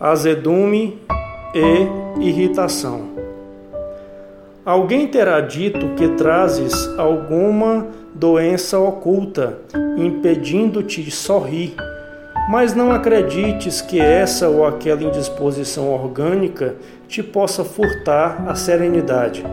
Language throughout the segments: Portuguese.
azedume e irritação. Alguém terá dito que trazes alguma doença oculta, impedindo-te de sorrir, mas não acredites que essa ou aquela indisposição orgânica te possa furtar a serenidade.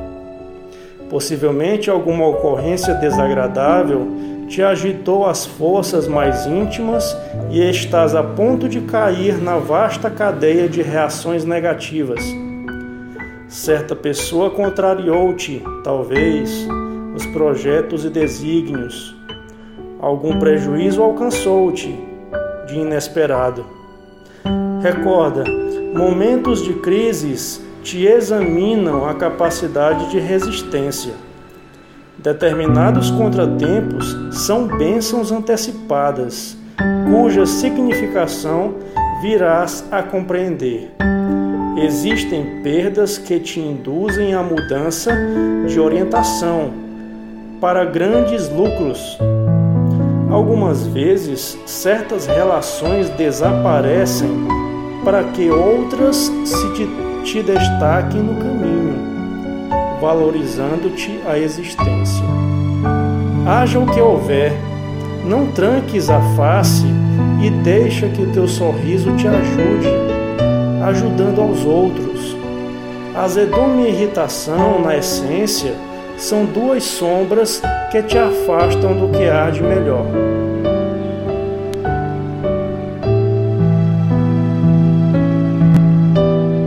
Possivelmente alguma ocorrência desagradável te agitou as forças mais íntimas e estás a ponto de cair na vasta cadeia de reações negativas. Certa pessoa contrariou-te, talvez, os projetos e desígnios. Algum prejuízo alcançou-te de inesperado. Recorda, momentos de crises te examinam a capacidade de resistência. Determinados contratempos são bênçãos antecipadas, cuja significação virás a compreender. Existem perdas que te induzem à mudança de orientação para grandes lucros. Algumas vezes, certas relações desaparecem para que outras se te, te destaquem no caminho valorizando-te a existência. Haja o que houver, não tranques a face e deixa que o teu sorriso te ajude, ajudando aos outros. Azedume e irritação, na essência, são duas sombras que te afastam do que há de melhor.